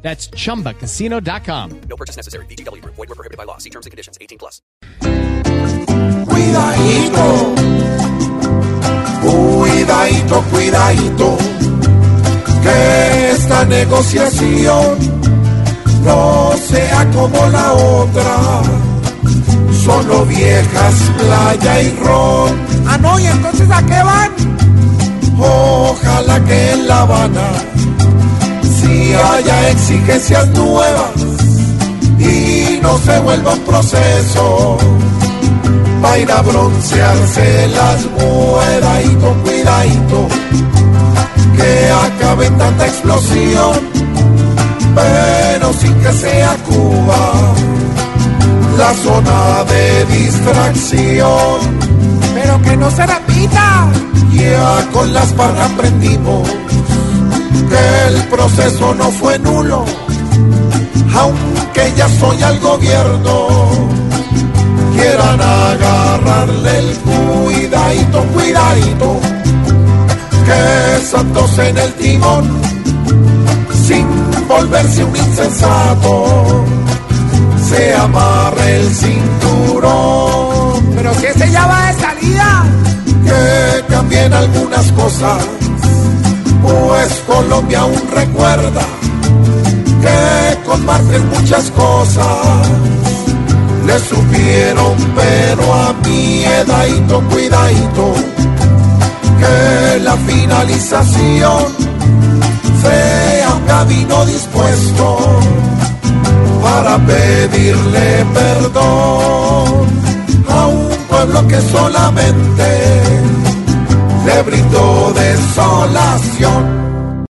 That's chumbacasino.com. No purchase necessary. BGW. Void were prohibited by law. See terms and conditions. 18 plus. Cuidadito, cuidadito, cuidadito, que esta negociación no sea como la otra. Solo viejas, playa y ron. Ah, no, ¿y entonces a qué van? Ojalá que en La Habana exigencias nuevas y no se vuelva un proceso para ir a broncearse las cuidadito, cuidadito, que acabe tanta explosión, pero sin que sea Cuba la zona de distracción. Pero que no se repita. Ya con las barras aprendimos que el proceso no fue nulo, aunque ya soy al gobierno. Quieran agarrarle el cuidadito, cuidadito, que Santos en el timón, sin volverse un insensato, se amarre el cinturón. ¿Pero qué se llama de salida? Que cambien algunas cosas Colombia aún recuerda que con Martes muchas cosas le supieron, pero a mi edadito, cuidadito, que la finalización sea un camino dispuesto para pedirle perdón a un pueblo que solamente le brindó desolación.